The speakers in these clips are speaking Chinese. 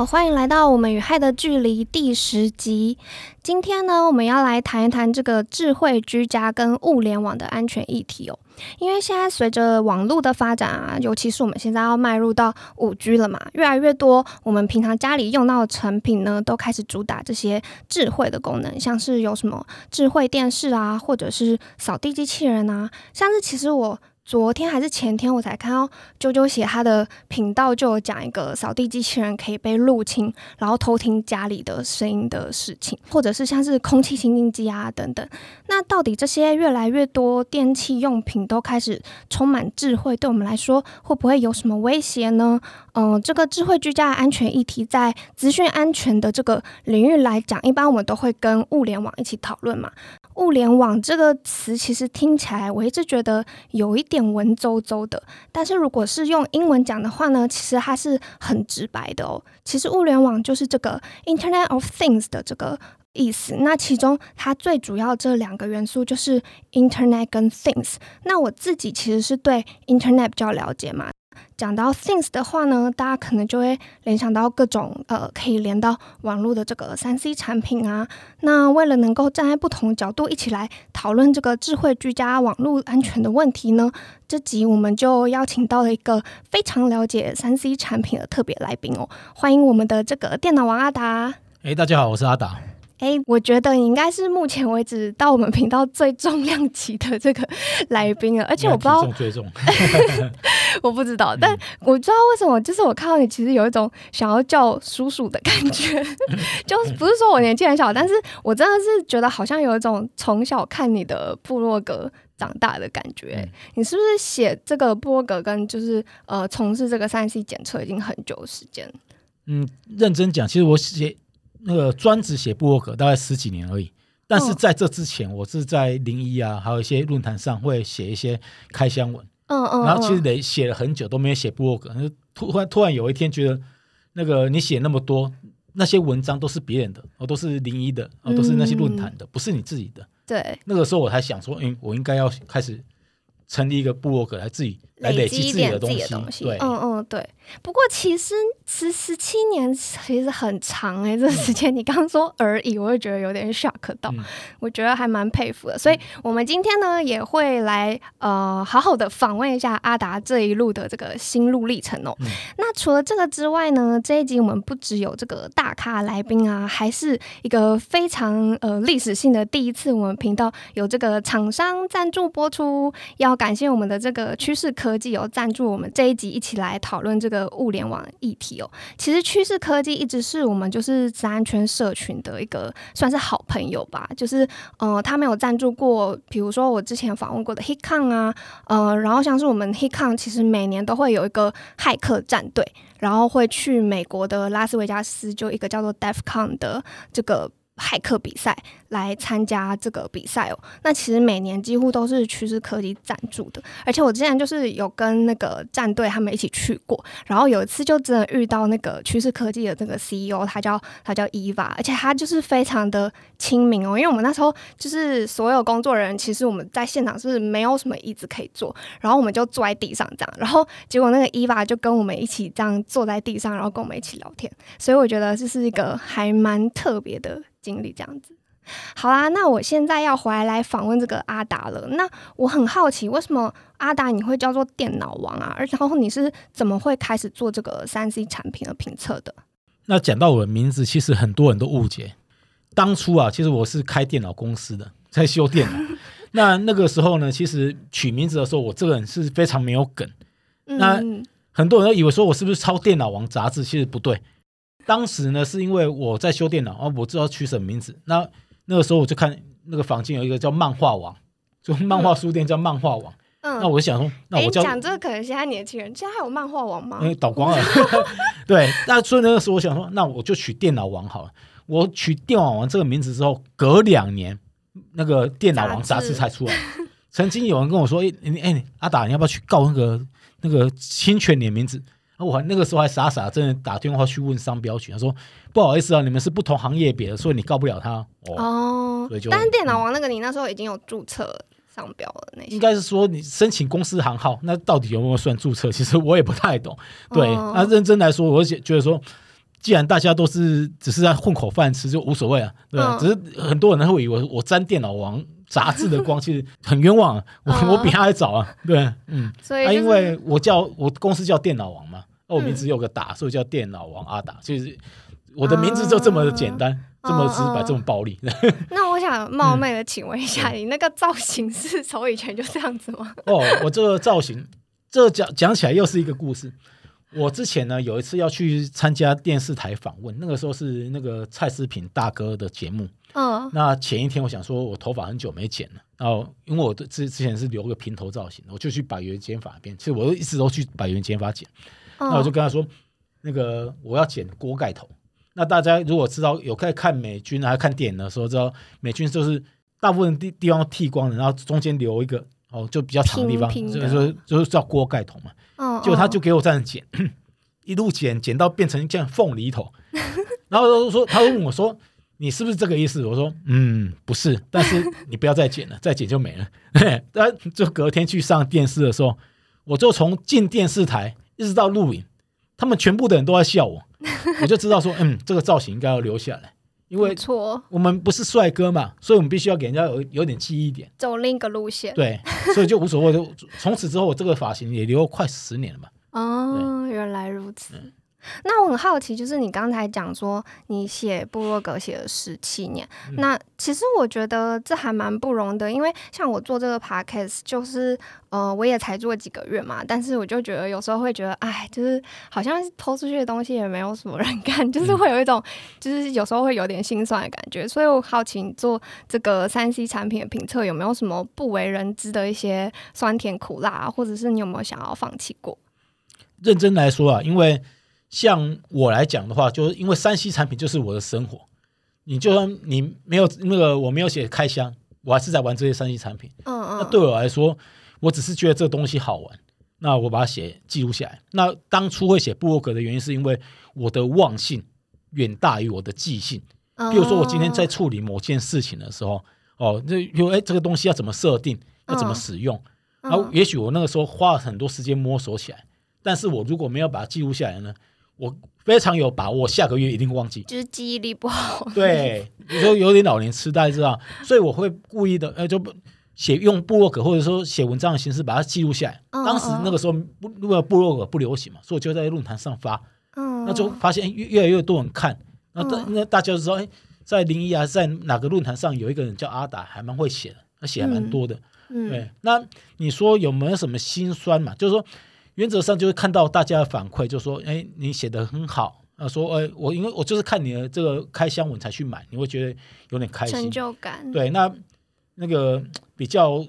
好，欢迎来到我们与害的距离第十集。今天呢，我们要来谈一谈这个智慧居家跟物联网的安全议题哦。因为现在随着网络的发展啊，尤其是我们现在要迈入到五 G 了嘛，越来越多我们平常家里用到的成品呢，都开始主打这些智慧的功能，像是有什么智慧电视啊，或者是扫地机器人啊，像是其实我。昨天还是前天，我才看到啾啾写他的频道就有讲一个扫地机器人可以被入侵，然后偷听家里的声音的事情，或者是像是空气清净机啊等等。那到底这些越来越多电器用品都开始充满智慧，对我们来说会不会有什么威胁呢？嗯，这个智慧居家安全议题，在资讯安全的这个领域来讲，一般我们都会跟物联网一起讨论嘛。物联网这个词其实听起来，我一直觉得有一点文绉绉的。但是如果是用英文讲的话呢，其实它是很直白的哦。其实物联网就是这个 Internet of Things 的这个意思。那其中它最主要这两个元素就是 Internet 跟 Things。那我自己其实是对 Internet 比较了解嘛。讲到 things 的话呢，大家可能就会联想到各种呃可以连到网络的这个三 C 产品啊。那为了能够站在不同角度一起来讨论这个智慧居家网络安全的问题呢，这集我们就邀请到了一个非常了解三 C 产品的特别来宾哦，欢迎我们的这个电脑王阿达。哎，大家好，我是阿达。哎，我觉得你应该是目前为止到我们频道最重量级的这个来宾了，而且我不知道最重，我不知道，但我知道为什么，就是我看到你其实有一种想要叫叔叔的感觉，就不是说我年纪很小，但是我真的是觉得好像有一种从小看你的部落格长大的感觉。你是不是写这个部落格跟就是呃从事这个三 C 检测已经很久时间？嗯，认真讲，其实我写。那个专职写布洛格大概十几年而已，但是在这之前，我是在零一啊，还有一些论坛上会写一些开箱文，嗯嗯，然后其实得写了很久都没有写布洛格，突然突然有一天觉得，那个你写那么多那些文章都是别人的，哦都是零一的，哦都是那些论坛的，不是你自己的，对，那个时候我才想说，嗯，我应该要开始成立一个布洛格来自己来。累积自己的东西，对嗯嗯对。不过其实十十七年其实很长哎，这时间你刚说而已，我会觉得有点 shock 到，我觉得还蛮佩服的。所以我们今天呢也会来呃好好的访问一下阿达这一路的这个心路历程哦。那除了这个之外呢，这一集我们不只有这个大咖来宾啊，还是一个非常呃历史性的第一次，我们频道有这个厂商赞助播出，要感谢我们的这个趋势科。科技有赞助我们这一集一起来讨论这个呃物联网议题哦。其实趋势科技一直是我们就是治安圈社群的一个算是好朋友吧。就是呃，他们有赞助过，比如说我之前访问过的 HitCon 啊，呃，然后像是我们 HitCon 其实每年都会有一个骇客战队，然后会去美国的拉斯维加斯，就一个叫做 DefCon 的这个骇客比赛。来参加这个比赛哦，那其实每年几乎都是趋势科技赞助的，而且我之前就是有跟那个战队他们一起去过，然后有一次就真的遇到那个趋势科技的这个 CEO，他叫他叫伊娃，而且他就是非常的亲民哦，因为我们那时候就是所有工作人员，其实我们在现场是没有什么椅子可以坐，然后我们就坐在地上这样，然后结果那个伊娃就跟我们一起这样坐在地上，然后跟我们一起聊天，所以我觉得这是一个还蛮特别的经历，这样子。好啦，那我现在要回来来访问这个阿达了。那我很好奇，为什么阿达你会叫做电脑王啊？而然后你是怎么会开始做这个三 C 产品的评测的？那讲到我的名字，其实很多人都误解。当初啊，其实我是开电脑公司的，在修电脑。那那个时候呢，其实取名字的时候，我这个人是非常没有梗。那很多人都以为说我是不是抄《电脑王》杂志？其实不对。当时呢，是因为我在修电脑啊，我知道取什么名字。那那个时候我就看那个房间有一个叫漫画网，就漫画书店叫漫画网。嗯，那我就想说，那我讲这个可能现在年轻人，现在还有漫画网吗？因为倒光了。对，那所以那个时候我想说，那我就取电脑网好了。我取电脑王这个名字之后，隔两年那个电脑王杂志才出来。曾经有人跟我说：“哎，哎，阿达，你要不要去告那个那个侵权你的名字？”我还那个时候还傻傻真的打电话去问商标局，他说不好意思啊，你们是不同行业别的，所以你告不了他。哦。所以就，但是电脑王那个你那时候已经有注册商标了，那应该是说你申请公司行号，那到底有没有算注册？其实我也不太懂。对，那认真来说，我觉觉得说既然大家都是只是在混口饭吃，就无所谓啊，对嗯。只是很多人会以为我沾电脑王杂志的光，其实很冤枉啊，我、嗯我比他还早啊，对，嗯，啊，所以就是因为我叫我公司叫电脑王嘛，那我名嗯字有个打，所以叫电脑王阿达，就是我的名字就这么的简单，这么直白，这么暴力。那我想冒昧的请问一下，你那个造型是从以前就这样子吗？哦，我这个造型，这讲讲起来又是一个故事。我之前呢有一次要去参加电视台访问，那个时候是那个蔡思平大哥的节目。嗯那前一天我想说，我头发很久没剪了，然后因为我之之前是留个平头造型，我就去百元剪发那边。其实我一直都去百元剪发剪，那我就嗯跟他说，那个我要剪锅盖头。那大家如果知道有在看美军还看电影的时候，知道美军就是大部分地地方剃光了，然后中间留一个哦，就比较长的地方，平平就是说就是叫锅盖头嘛。哦，结果他嗯就给我这样剪，一路剪剪到变成一件凤梨头，然后他说他问我说。你是不是这个意思？我说，嗯，不是，但是你不要再剪了，再剪就没了。但就隔天去上电视的时候，我就从进电视台一直到录影，他们全部的人都在笑我，我就知道说，嗯，这个造型应该要留下来，因为不错，我们不是帅哥嘛，所以我们必须要给人家有有点记忆点，走另一个路线。对，所以就无所谓。就从此之后，我这个发型也留了快十年了嘛。哦，原来如此。那我很好奇，就是你刚才讲说你写部落格写了十七年，嗯。那其实我觉得这还蛮不容易的，因为像我做这个 podcast，就是呃我也才做几个月嘛，但是我就觉得有时候会觉得，哎，就是好像抛出去的东西也没有什么人看，就是会有一种就是有时候会有点心酸的感觉，所以我好奇你做这个三 C 产品的评测有没有什么不为人知的一些酸甜苦辣、啊，或者是你有没有想要放弃过？认真来说啊，因为像我来讲的话，就是因为山西产品就是我的生活。你就算你没有那个我没有写开箱，我还是在玩这些山西产品。嗯嗯，那对我来说，我只是觉得这个东西好玩，那我把它写记录下来。那当初会写布洛格的原因，是因为我的忘性远大于我的记性。嗯比如说，我今天在处理某件事情的时候，哦，这比如哎，这个东西要怎么设定，要怎么嗯使用，嗯然后也许我那个时候花了很多时间摸索起来，但是我如果没有把它记录下来呢，我非常有把握下个月一定忘记。就是记忆力不好。对，你说有点老年痴呆，知道？所以我会故意的，呃，就不写用部落格或者说写文章的形式把它记录下来。嗯当时那个时候不，因为部落格不流行嘛，所以我就在论坛上发，嗯，那就发现哎越越来越多人看，那大嗯那大家就知道，哎，在零一啊，在哪个论坛上有一个人叫阿达，还蛮会写的，他写还蛮多的。嗯对，那你说有没有什么心酸嘛？就是说，原则上就是看到大家的反馈，就说，哎，你写的很好，啊，说，哎，我因为我就是看你的这个开箱文才去买，你会觉得有点开成心。就感。对，那那个比较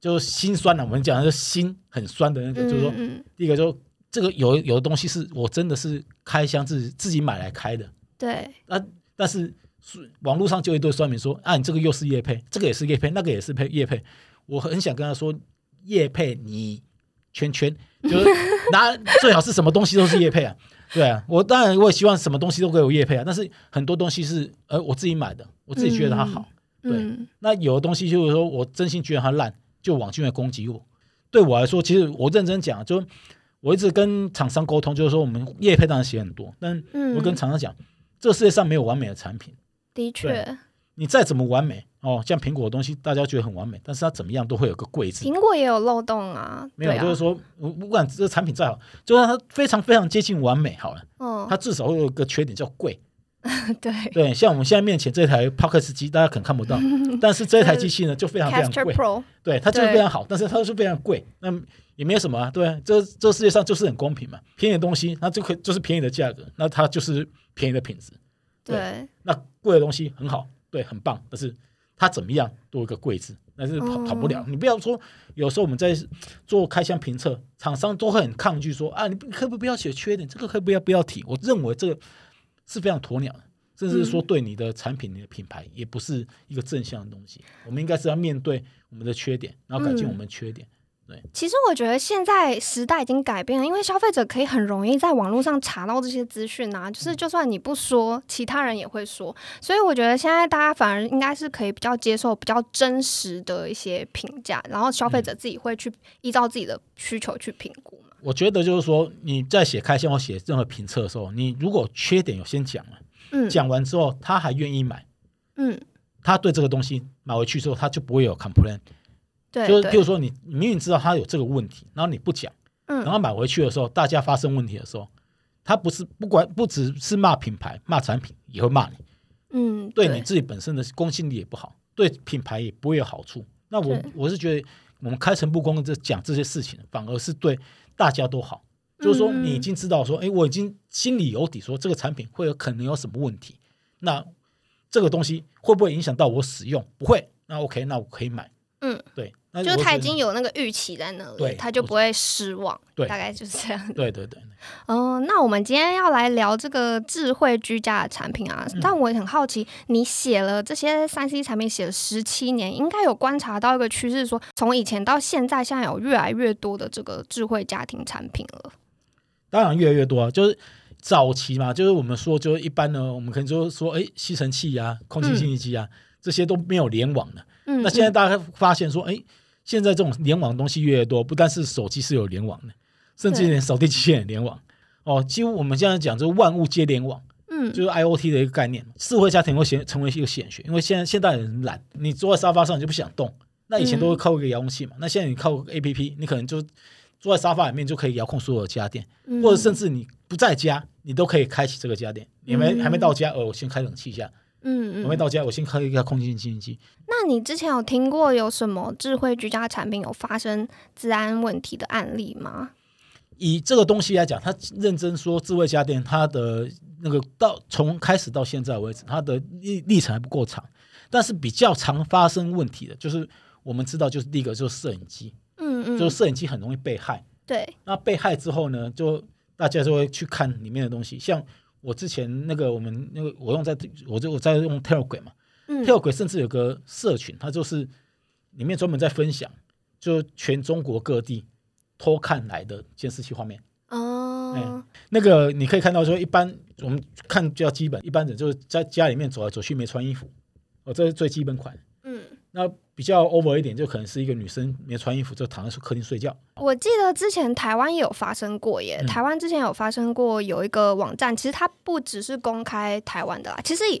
就是心酸的，我们讲的是心很酸的那个，嗯，就是说，嗯，第一个就这个有有的东西是我真的是开箱自己自己买来开的，对，那但是是网络上就有一堆酸民说啊，你这个又是叶配，这个也是叶配，那个也是配叶配。我很想跟他说，叶配你圈圈，就是拿最好是什么东西都是叶配啊。对啊，我当然我也希望什么东西都给我叶配啊，但是很多东西是呃我自己买的，我自己觉得它好。对嗯，那有的东西就是说我真心觉得它烂，就往进来攻击我。对我来说，其实我认真讲，就我一直跟厂商沟通，就是说我们叶配当然写很多，但嗯，我跟厂商讲，这个世界上没有完美的产品。的确，你再怎么完美哦，像苹果的东西，大家觉得很完美，但是它怎么样都会有个贵字。苹果也有漏洞啊。没有，啊就是说，不不管这个产品再好，就算它非常非常接近完美好了，嗯，它至少会有一个缺点叫贵。对对，像我们现在面前这台 Pocket 机，大家可能看不到，但是这台机器呢就非常非常贵。Pro，对，它就是非常好，但是它就是非常贵。那也没有什么啊，对啊，这这世界上就是很公平嘛，便宜的东西，那就可以就是便宜的价格，那它就是便宜的品质。对对，那贵的东西很好，对，很棒，但是它怎么样都有一个贵字，但是跑跑不了。你不要说，有时候我们在做开箱评测，厂商都会很抗拒说啊，你可不可以不要写缺点，这个可不可以不要提？我认为这个是非常鸵鸟的，甚至是说对你的产品、你的品牌也不是一个正向的东西。我们应该是要面对我们的缺点，然后改进嗯我们的缺点。其实我觉得现在时代已经改变了，因为消费者可以很容易在网络上查到这些资讯啊，就是就算你不说，其他人也会说。所以我觉得现在大家反而应该是可以比较接受比较真实的一些评价，然后消费者自己会去依照自己的需求去评估嘛。我觉得就是说你在写开箱或写任何评测的时候，你如果缺点有先讲了，嗯讲完之后他还愿意买，嗯，他对这个东西买回去之后，他就不会有 complain。对，就是对譬如说你你明明知道他有这个问题，然后你不讲，然嗯后买回去的时候，大家发生问题的时候，他不是不管不只是骂品牌、骂产品，也会骂你，嗯，对你自己本身的公信力也不好，对品牌也不会有好处。那我我是觉得我们开诚布公的这讲这些事情，反而是对大家都好。就是说，嗯你已经知道说，哎，我已经心里有底，说这个产品会有可能有什么问题。那这个东西会不会影响到我使用？不会，那 OK，那我可以买。嗯，对，那就是他已经有那个预期在那里，对他就不会失望，对大概就是这样。对 对对，嗯、那我们今天要来聊这个智慧居家的产品啊，嗯但我也很好奇，你写了这些三 C 产品写了十七年，应该有观察到一个趋势说从以前到现在，现在有越来越多的这个智慧家庭产品了。当然越来越多啊，就是早期嘛，就是我们说，就是一般呢，我们可能就是说，哎，吸尘器啊、空气清新机啊，这些都没有联网的。嗯，那现在嗯大家发现说，哎，现在这种联网的东西越来越多，不但是手机是有联网的，甚至连扫地机器人也联网。哦，几乎我们现在讲就是万物皆联网，嗯就是 IOT 的一个概念。智慧家庭会显成为一个显学，因为现在现代人懒，你坐在沙发上你就不想动。那以前都会靠一个遥控器嘛，那现在你靠个 APP，你可能就坐在沙发里面就可以遥控所有的家电。嗯或者甚至你不在家，你都可以开启这个家电。你没嗯还没到家，哦，我先开冷气一下；嗯嗯，我没到家，我先开一个空气清新机。那你之前有听过有什么智慧居家产品有发生治安问题的案例吗？以这个东西来讲，它认真说智慧家电，它的那个到从开始到现在为止，它的历历程还不够长。但是比较常发生问题的，就是我们知道，就是第一个就是摄影机，嗯嗯，就是摄影机很容易被害。对，那被害之后呢，就大家就会去看里面的东西。像我之前那个我们那个我用在我就我在用 Telegram 嘛。嗯跳轨甚至有个社群，它就是里面专门在分享，就全中国各地偷看来的监视器画面。哦，那个你可以看到说，一般我们看比较基本，一般人就是在家里面走来走去没穿衣服，哦，这是最基本款。嗯。那比较 over 一点，就可能是一个女生没穿衣服就躺在客厅睡觉。我记得之前台湾也有发生过耶，嗯台湾之前有发生过有一个网站，其实它不只是公开台湾的啦，其实以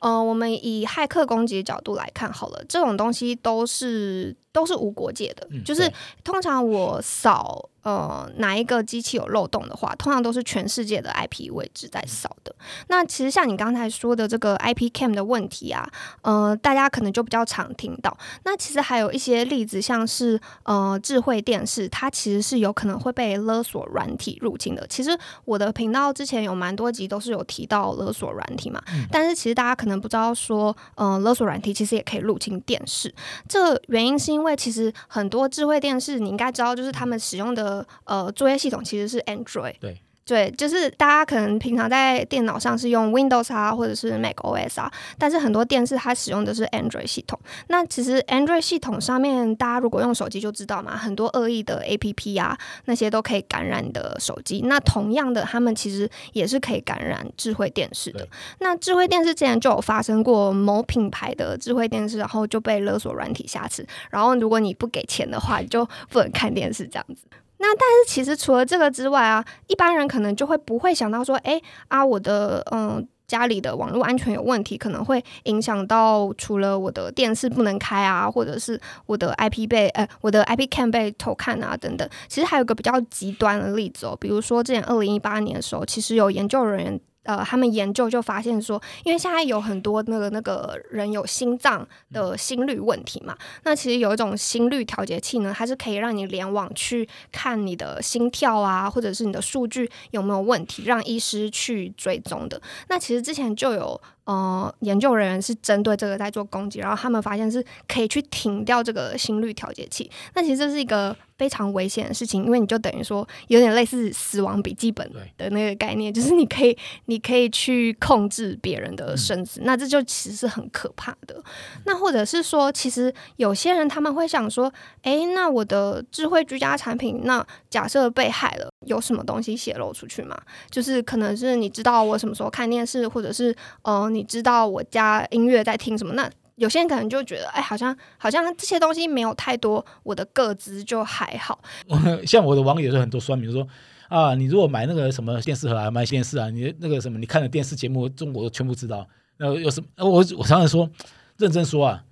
呃我们以骇客攻击的角度来看好了，这种东西都是都是无国界的，嗯，就是通常我扫呃哪一个机器有漏洞的话，通常都是全世界的 IP 位置在扫的。那其实像你刚才说的这个 IP cam 的问题啊，呃，大家可能就比较常听到。那其实还有一些例子，像是呃智慧电视，它其实是有可能会被勒索软体入侵的。其实我的频道之前有蛮多集都是有提到勒索软体嘛，嗯但是其实大家可能不知道说，呃，勒索软体其实也可以入侵电视。这原因是因为因为其实很多智慧电视，你应该知道，就是他们使用的呃作业系统其实是 Android。对。对，就是大家可能平常在电脑上是用 Windows 啊，或者是 Mac OS 啊，但是很多电视它使用的是 Android 系统。那其实 Android 系统上面，大家如果用手机就知道嘛，很多恶意的 APP 啊，那些都可以感染你的手机。那同样的，他们其实也是可以感染智慧电视的。那智慧电视之前就有发生过某品牌的智慧电视，然后就被勒索软体瑕疵，然后如果你不给钱的话，你就不能看电视这样子。那但是其实除了这个之外啊，一般人可能就会不会想到说，哎啊，我的嗯。家里的网络安全有问题，可能会影响到除了我的电视不能开啊，或者是我的 IP 被呃我的 IP cam 被偷看啊等等。其实还有个比较极端的例子哦，比如说之前二零一八年的时候，其实有研究人员呃，他们研究就发现说，因为现在有很多那个那个人有心脏的心率问题嘛，那其实有一种心率调节器呢，它是可以让你联网去看你的心跳啊，或者是你的数据有没有问题，让医师去追踪的。那其实之前就有呃研究人员是针对这个在做攻击，然后他们发现是可以去停掉这个心率调节器。那其实这是一个非常危险的事情，因为你就等于说有点类似死亡笔记本的那个概念，就是你可以 你可以去控制别人的生死，那这就其实是很可怕的。那或者是说，其实有些人他们会想说，诶，那我的智慧居家产品，那假设被害了，有什么东西泄露出去吗？就是可能是你知道我什么时候看电视，或者是呃，你知道我家音乐在听什么，那有些人可能就觉得，哎，好像好像这些东西没有太多，我的个资就还好。像我的网友就很多酸民说啊，你如果买那个什么电视盒啊，买电视啊，你那个什么，你看的电视节目，中国全部知道。那有什么？我我常常说，认真说啊。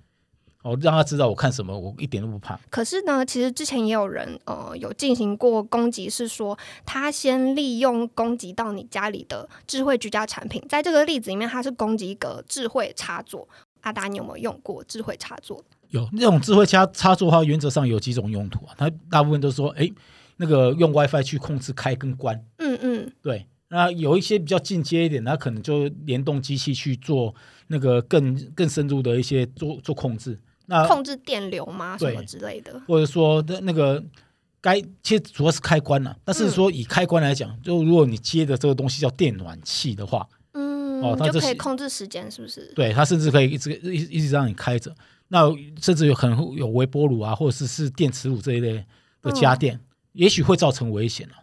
我让他知道我看什么，我一点都不怕。可是呢，其实之前也有人呃有进行过攻击，是说他先利用攻击到你家里的智慧居家产品。在这个例子里面，他是攻击一个智慧插座。阿达，你有没有用过智慧插座？有那种智慧插插座的话，原则上有几种用途啊。它大部分都说，哎，那个用 WiFi 去控制开跟关。嗯嗯，对。那有一些比较进阶一点，它可能就联动机器去做那个更更深入的一些做做控制。那控制电流吗？什么之类的？或者说那那个该其实主要是开关了。但是说以开关来讲，就如果你接的这个东西叫电暖器的话，嗯，哦，它就可以控制时间，是不是？对，它甚至可以一直一一直让你开着。那甚至有可能有微波炉啊，或者是是电磁炉这一类的家电，也许会造成危险了。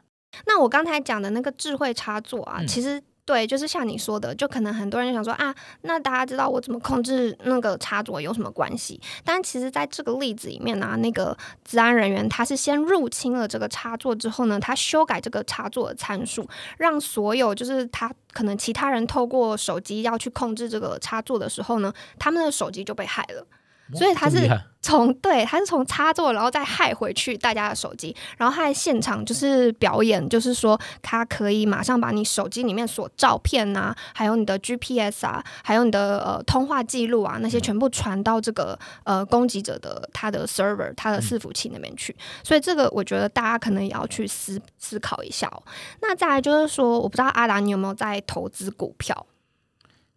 那我刚才讲的那个智慧插座啊，其实。对，就是像你说的，就可能很多人就想说啊，那大家知道我怎么控制那个插座有什么关系？但其实在这个例子里面呢，那个治安人员他是先入侵了这个插座之后呢，他修改这个插座的参数，让所有就是他可能其他人透过手机要去控制这个插座的时候呢，他们的手机就被害了。所以他是从对，他是从插座，然后再害回去大家的手机，然后他在现场就是表演，就是说他可以马上把你手机里面所照片啊，还有你的 GPS 啊，还有你的呃通话记录啊，那些全部传到这个呃攻击者的他的 server，他的伺服器那边去。所以这个我觉得大家可能也要去思思考一下哦。那再来就是说，我不知道阿达你有没有在投资股票？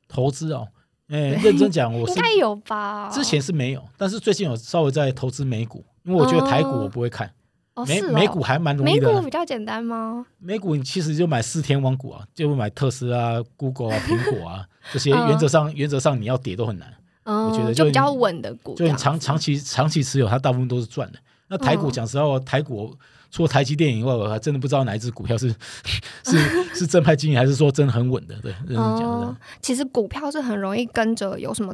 投资哦。哎，认真讲，我应该有吧。之前是没有，但是最近有稍微在投资美股，因为我觉得台股我不会看。美美股还蛮容易的。美股比较简单吗？美股你其实就买四天王股啊，就买特斯拉、Google 啊、苹果啊这些，原则上原则上你要跌都很难。我觉得就比较稳的股，就你长长期长期持有，它大部分都是赚的。那台股讲实话，台股。除了台积电以外，我还真的不知道哪一只股票是 是 是正派经营，还是说真的很稳的。对，认真讲其实股票是很容易跟着有什么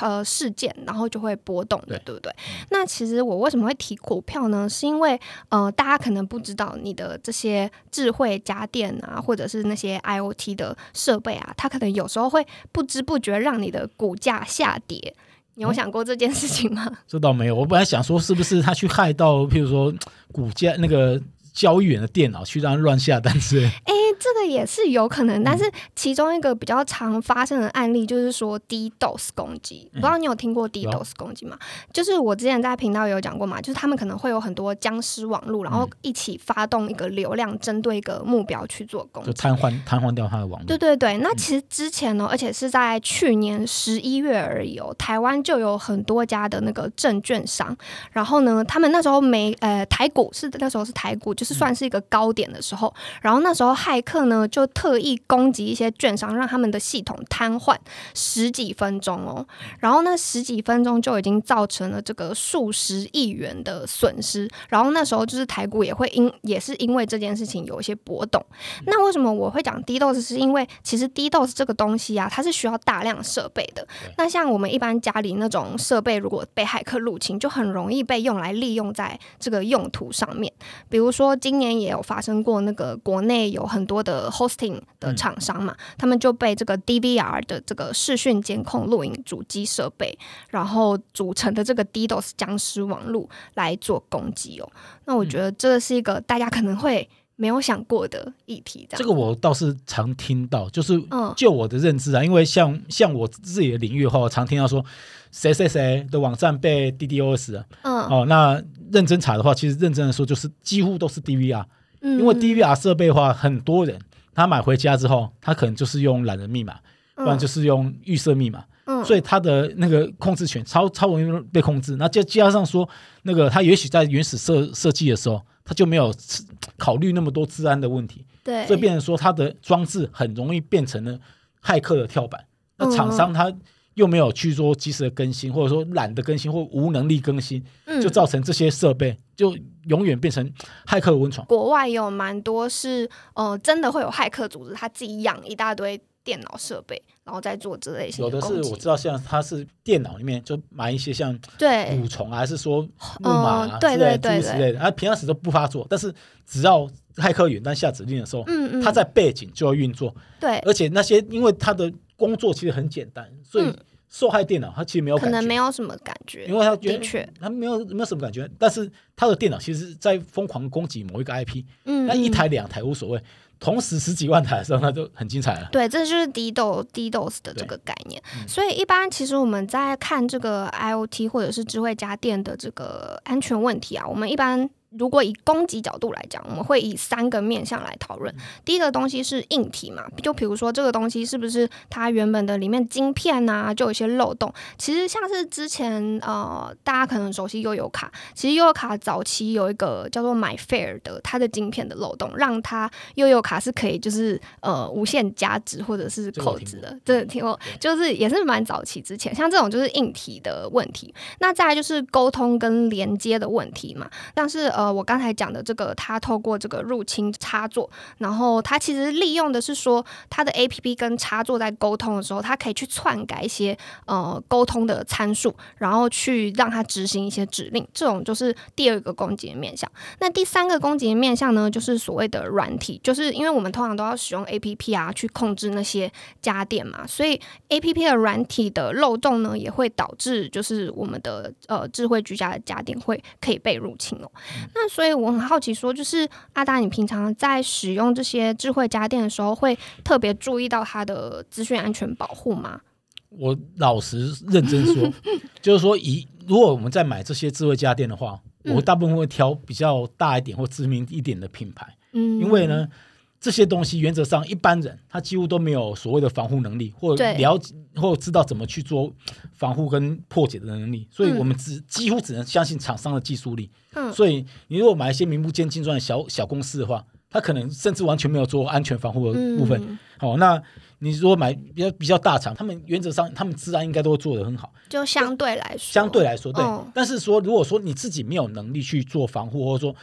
呃事件，然后就会波动的，对不对？那其实我为什么会提股票呢？是因为呃，大家可能不知道你的这些智慧家电啊，或者是那些 IOT 的设备啊，它可能有时候会不知不觉让你的股价下跌。你有想过这件事情吗？这倒没有，我本来想说是不是他去害到，譬如说股价那个交易员的电脑，去让乱下单之类。哎。这个也是有可能，但是其中一个比较常发生的案例就是说 DDoS 攻击，不知道你有听过 DDoS 攻击吗？就是我之前在频道有讲过嘛，就是他们可能会有很多僵尸网络，然后一起发动一个流量，针对一个目标去做攻击，就瘫痪瘫痪掉他的网络。对对对，那其实之前呢，而且是在去年十一月而已哦，台湾就有很多家的那个证券商，然后呢，他们那时候没呃台股是那时候是台股，就是算是一个高点的时候，然后那时候骇。客呢就特意攻击一些券商，让他们的系统瘫痪十几分钟哦，然后那十几分钟就已经造成了这个数十亿元的损失，然后那时候就是台股也会因也是因为这件事情有一些波动。那为什么我会讲 DDoS？是因为其实 DDoS 这个东西啊，它是需要大量设备的。那像我们一般家里那种设备，如果被骇客入侵，就很容易被用来利用在这个用途上面。比如说今年也有发生过，那个国内有很多。的 hosting 的厂商嘛，他们就被这个 DVR 的这个视讯监控录影主机设备，然后组成的这个 DDoS 僵尸网络来做攻击哦。那我觉得这个是一个大家可能会没有想过的议题。这个我倒是常听到，就是就我的认知啊，因为像像我自己的领域的话，我常听到说谁谁谁的网站被 DDoS 了。嗯，哦，那认真查的话，其实认真的说，就是几乎都是 DVR。因为 DVR 设备的话，很多人他买回家之后，他可能就是用懒人密码，不然就是用预设密码，所以他的那个控制权超超容易被控制。那再加上说，那个他也许在原始设设计的时候，他就没有考虑那么多治安的问题，对，所以变成说他的装置很容易变成了骇客的跳板。那厂商他。又没有去做及时的更新，或者说懒得更新或无能力更新，就造成这些设备就永远变成骇客的温床。国外有蛮多是呃，真的会有骇客组织，他自己养一大堆电脑设备，然后再做这类型有的是我知道，像他是电脑里面就埋一些像对。蠕虫啊，还是说木马啊之类对对诸如此类的，啊，平常时都不发作，但是只要骇客远端下指令的时候，嗯嗯，它在背景就要运作，对。而且那些因为它的工作其实很简单，所以嗯受害电脑它其实没有可能没有什么感觉，因为它的确，它没有没有什么感觉，但是它的电脑其实在疯狂攻击某一个 IP，嗯，嗯那一台两台无所谓，同时十几万台的时候，那就很精彩了。对，这就是 DDoS DDoS 的这对个概念。嗯所以一般其实我们在看这个 IoT 或者是智慧家电的这个安全问题啊，我们一般。如果以攻击角度来讲，我们会以三个面向来讨论。第一个东西是硬体嘛，就比如说这个东西是不是它原本的里面晶片啊，就有一些漏洞。其实像是之前呃，大家可能熟悉悠游卡，其实悠游卡早期有一个叫做 MyFair 的它的晶片的漏洞，让它悠游卡是可以就是呃无限加值或者是扣值的，这听过就是也是蛮早期之前，像这种就是硬体的问题。那再来就是沟通跟连接的问题嘛，但是呃呃我刚才讲的这个，它透过这个入侵插座，然后它其实利用的是说它的 A P P 跟插座在沟通的时候，它可以去篡改一些呃沟通的参数，然后去让它执行一些指令，这种就是第二个攻击的面向。那第三个攻击的面向呢，就是所谓的软体，就是因为我们通常都要使用 A P P 啊去控制那些家电嘛，所以 A P P 的软体的漏洞呢，也会导致就是我们的呃智慧居家的家电会可以被入侵哦。那所以我很好奇说，就是阿达，你平常在使用这些智慧家电的时候，会特别注意到它的资讯安全保护吗？我老实认真说，就是说以如果我们在买这些智慧家电的话，嗯我大部分会挑比较大一点或知名一点的品牌，嗯，因为呢。这些东西原则上一般人他几乎都没有所谓的防护能力，或对了解或知道怎么去做防护跟破解的能力，所以嗯我们只几乎只能相信厂商的技术力。嗯所以你如果买一些名不见经传的小小公司的话，他可能甚至完全没有做安全防护的部分。嗯好、那你如果买比较比较大厂，他们原则上他们治安应该都会做得很好。就相对来说，相对来说，对。哦但是说，如果说你自己没有能力去做防护，或者说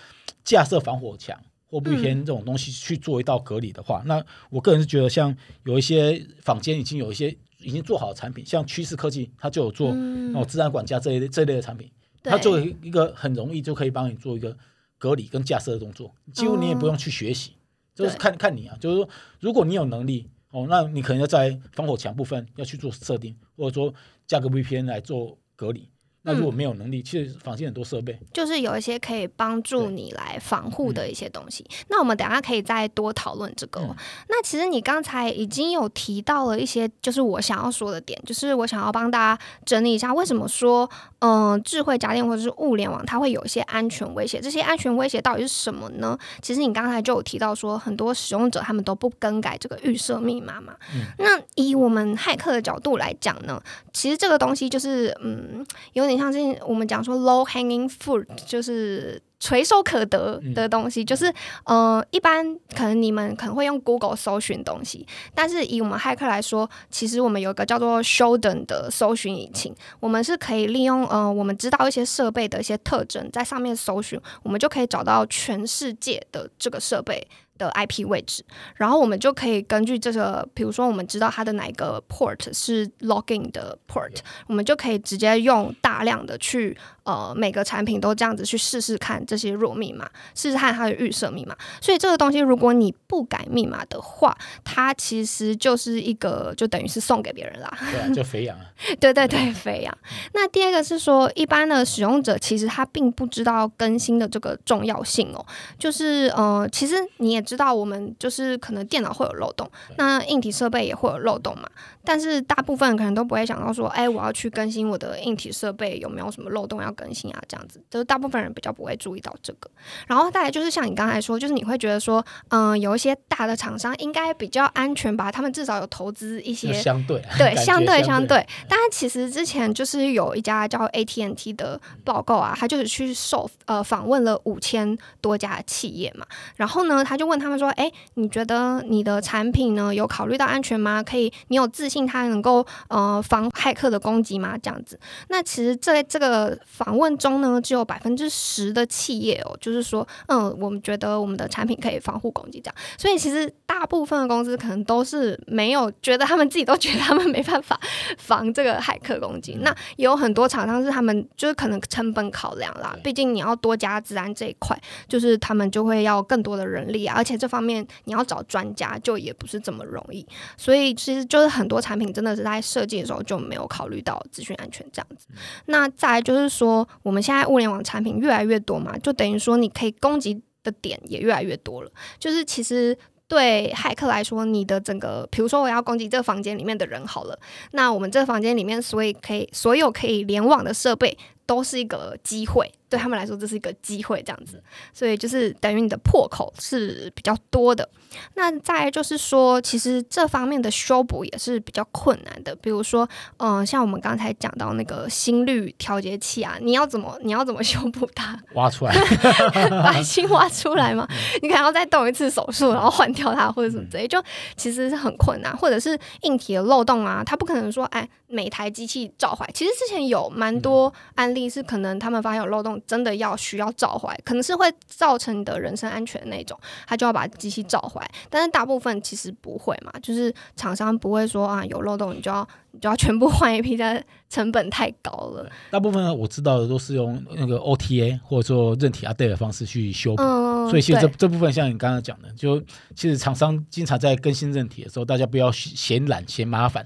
架设防火墙或不偏这种东西去做一道隔离的话，那我个人是觉得，像有一些坊间已经有一些已经做好的产品，像趋势科技，它就有做嗯。哦自然管家这一类这一类的产品，它就有一个很容易就可以帮你做一个隔离跟架设的动作，几乎你也不用去学习，就是看看你啊，就是说，如果你有能力哦，那你可能要在防火墙部分要去做设定，或者说加个 VPN 来做隔离。那如果没有能力，其实房间很多设备，就是有一些可以帮助你来防护的一些东西。那我们等下可以再多讨论这个哦、嗯那其实你刚才已经有提到了一些，就是我想要说的点，就是我想要帮大家整理一下，为什么说，嗯、智慧家电或者是物联网它会有一些安全威胁？这些安全威胁到底是什么呢？其实你刚才就有提到说，很多使用者他们都不更改这个预设密码嘛。嗯那以我们骇客的角度来讲呢，其实这个东西就是，嗯，有点像是我们讲说 low hanging fruit，就是垂手可得的东西，就是呃，一般可能你们可能会用 Google 搜寻东西，但是以我们骇客来说，其实我们有一个叫做 Shodan 的搜寻引擎，我们是可以利用呃，我们知道一些设备的一些特征，在上面搜寻，我们就可以找到全世界的这个设备。的 IP 位置，然后我们就可以根据这个，比如说我们知道它的哪一个 port 是 login 的 port，我们就可以直接用大量的去呃每个产品都这样子去试试看这些弱密码，试试看它的预设密码。所以这个东西如果你不改密码的话，它其实就是一个就等于是送给别人啦。对啊，就肥羊啊，对对对，肥羊。那第二个是说，一般的使用者其实他并不知道更新的这个重要性哦。就是呃，其实你也知道，我们就是可能电脑会有漏洞，那硬体设备也会有漏洞嘛。但是大部分人可能都不会想到说，哎，我要去更新我的硬体设备有没有什么漏洞要更新啊？这样子，就是大部分人比较不会注意到这个。然后再来就是像你刚才说，就是你会觉得说，嗯、有一些大的厂商应该比较安全吧，他们至少有投资一些相对啊对，相对相对，对。但是其实之前就是有一家叫 AT&T 的报告啊，他就是去受呃访问了五千多家企业嘛，然后呢，他就问问他们说，哎，你觉得你的产品呢有考虑到安全吗？可以，你有自信它能够呃防骇客的攻击吗？这样子，那其实这这个访问中呢，只有百分之十的企业哦，就是说，嗯，我们觉得我们的产品可以防护攻击这样。所以其实大部分的公司可能都是没有觉得他们自己都觉得他们没办法防这个骇客攻击。那也有很多厂商是他们就是可能成本考量啦，毕竟你要多加治安这一块，就是他们就会要更多的人力啊，而且这方面你要找专家就也不是这么容易。所以其实就是很多产品真的是在设计的时候就没有考虑到资讯安全这样子。那再就是说，我们现在物联网产品越来越多嘛，就等于说你可以攻击的点也越来越多了。就是其实对骇客来说，你的整个，比如说我要攻击这个房间里面的人好了，那我们这个房间里面所以可以所有可以联网的设备都是一个机会。对他们来说，这是一个机会，这样子，所以就是等于你的破口是比较多的。那再就是说，其实这方面的修补也是比较困难的。比如说，嗯，像我们刚才讲到那个心率调节器啊，你要怎么你要怎么修补它？挖出来，把心挖出来吗？你可能要再动一次手术，然后换掉它，或者什么之类，就其实是很困难。或者是硬体的漏洞啊，它不可能说，哎，每台机器照坏。其实之前有蛮多案例是可能他们发现有漏洞。真的要需要召回，可能是会造成你的人身安全的那种，他就要把机器召回。但是大部分其实不会嘛，就是厂商不会说啊有漏洞你就要 你就要全部换一批，但成本太高了。大部分我知道的都是用那个 OTA 或者说韧体 update 的方式去修补，所以其实这这部分像你刚刚讲的，就其实厂商经常在更新韧体的时候，大家不要嫌懒嫌麻烦。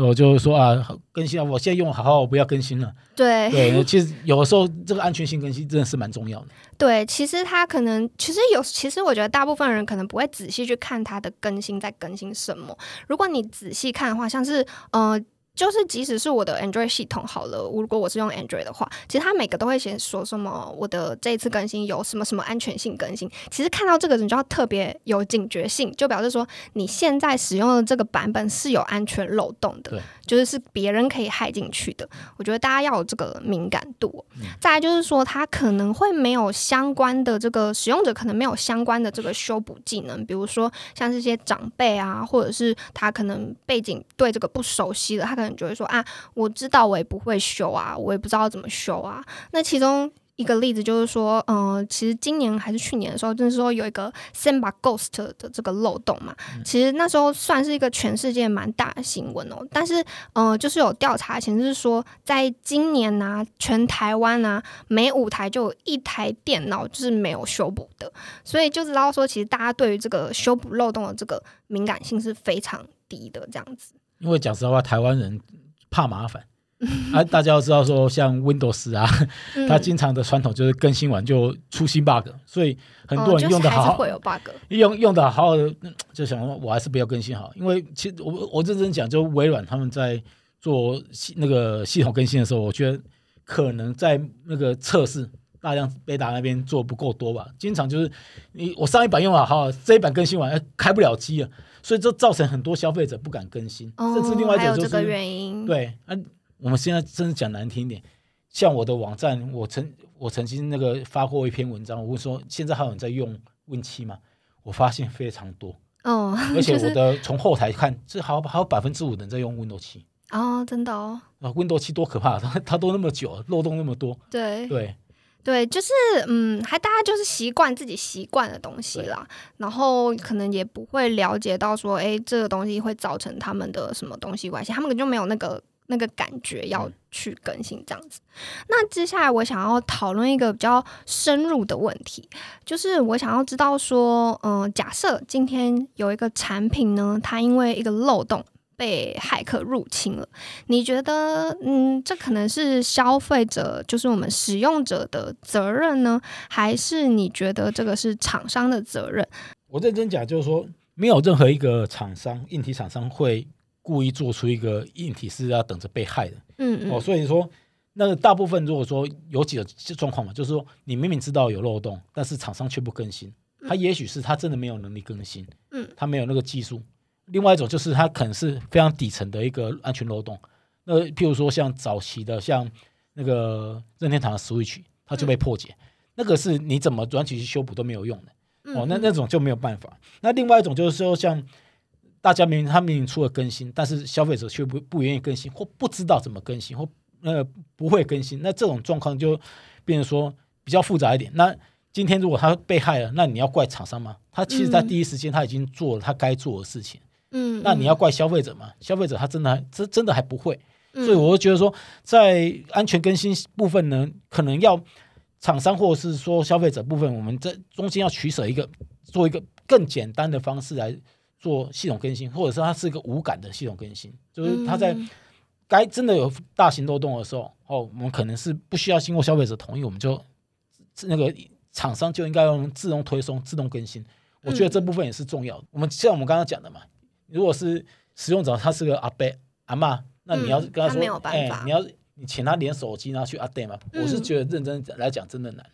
我就说啊，更新啊，我现在用好好，我不要更新了。对对，其实有的时候这个安全性更新真的是蛮重要的。对，其实他可能，其实有，其实我觉得大部分人可能不会仔细去看它的更新在更新什么。如果你仔细看的话，像是呃。就是即使是我的 Android 系统好了，如果我是用 Android 的话，其实它每个都会写说什么我的这一次更新有什么什么安全性更新。其实看到这个，你就要特别有警觉性，就表示说你现在使用的这个版本是有安全漏洞的，就是是别人可以害进去的。我觉得大家要有这个敏感度。再来就是说，它可能会没有相关的这个使用者可能没有相关的这个修补技能，比如说像这些长辈啊，或者是他可能背景对这个不熟悉的，他可能。就会说啊，我知道我也不会修啊，我也不知道怎么修啊。那其中一个例子就是说，嗯，其实今年还是去年的时候，就是说有一个 Samba Ghost 的这个漏洞嘛。其实那时候算是一个全世界蛮大的新闻哦。但是，嗯，就是有调查显示说，在今年呢，全台湾呢，每五台就有一台电脑就是没有修补的。所以就知道说，其实大家对于这个修补漏洞的这个敏感性是非常低的，这样子。因为讲实话，台湾人怕麻烦啊！大家要知道，说像 Windows 啊，它经常的传统就是更新完就出新 bug，所以很多人用的好，会有 bug，用用的好好的，就想说我还是不要更新好。因为其实我我认真讲，就微软他们在做系那个系统更新的时候，我觉得可能在那个测试大量贝达那边做不够多吧。经常就是你我上一版用了好，这一版更新完开不了机了。所以这造成很多消费者不敢更新，甚至另外一种就是对啊，我们现在真的讲难听一点，像我的网站，我曾我曾经那个发过一篇文章，我问说现在还有人在用 Win 七吗？我发现非常多哦，而且我的从后台看，这还有还有百分之五的人在用 Windows 七。哦，真的哦，啊，Windows 七多可怕，它它都那么久，漏洞那么多，对。对。对，就是嗯，还大家就是习惯自己习惯的东西啦，然后可能也不会了解到说，哎，这个东西会造成他们的什么东西关系，他们就没有那个那个感觉要去更新这样子。那接下来我想要讨论一个比较深入的问题，就是我想要知道说，嗯，假设今天有一个产品呢，它因为一个漏洞。被骇客入侵了，你觉得，嗯，这可能是消费者，就是我们使用者的责任呢，还是你觉得这个是厂商的责任？我认真讲，就是说，没有任何一个厂商，硬体厂商会故意做出一个硬体是要等着被害的。嗯嗯。哦，所以说，那大部分如果说有几个状况嘛，就是说，你明明知道有漏洞，但是厂商却不更新，他也许是他真的没有能力更新，嗯，他没有那个技术。另外一种就是它可能是非常底层的一个安全漏洞，那譬如说像早期的像那个任天堂的 Switch，它就被破解，那个是你怎么软体去修补都没有用的。哦，那那种就没有办法。那另外一种就是说，像大家明明他明明出了更新，但是消费者却不不愿意更新，或不知道怎么更新，或呃不会更新，那这种状况就变成说比较复杂一点。那今天如果他被害了，那你要怪厂商吗？他其实在第一时间他已经做了他该做的事情。嗯，那你要怪消费者吗？消费者他真的真真的还不会，所以我就觉得说，在安全更新部分呢，可能要厂商或者是说消费者部分，我们在中间要取舍一个，做一个更简单的方式来做系统更新，或者说它是一个无感的系统更新，就是它在该真的有大型漏洞的时候，哦，我们可能是不需要经过消费者同意，我们就那个。厂商就应该用自动推送、自动更新，我觉得这部分也是重要的。我们像我们刚刚讲的嘛，如果是使用者他是个阿伯阿妈，那你要跟他说，哎，你要你请他连手机然后去 update 嘛？我是觉得认真来讲真的难。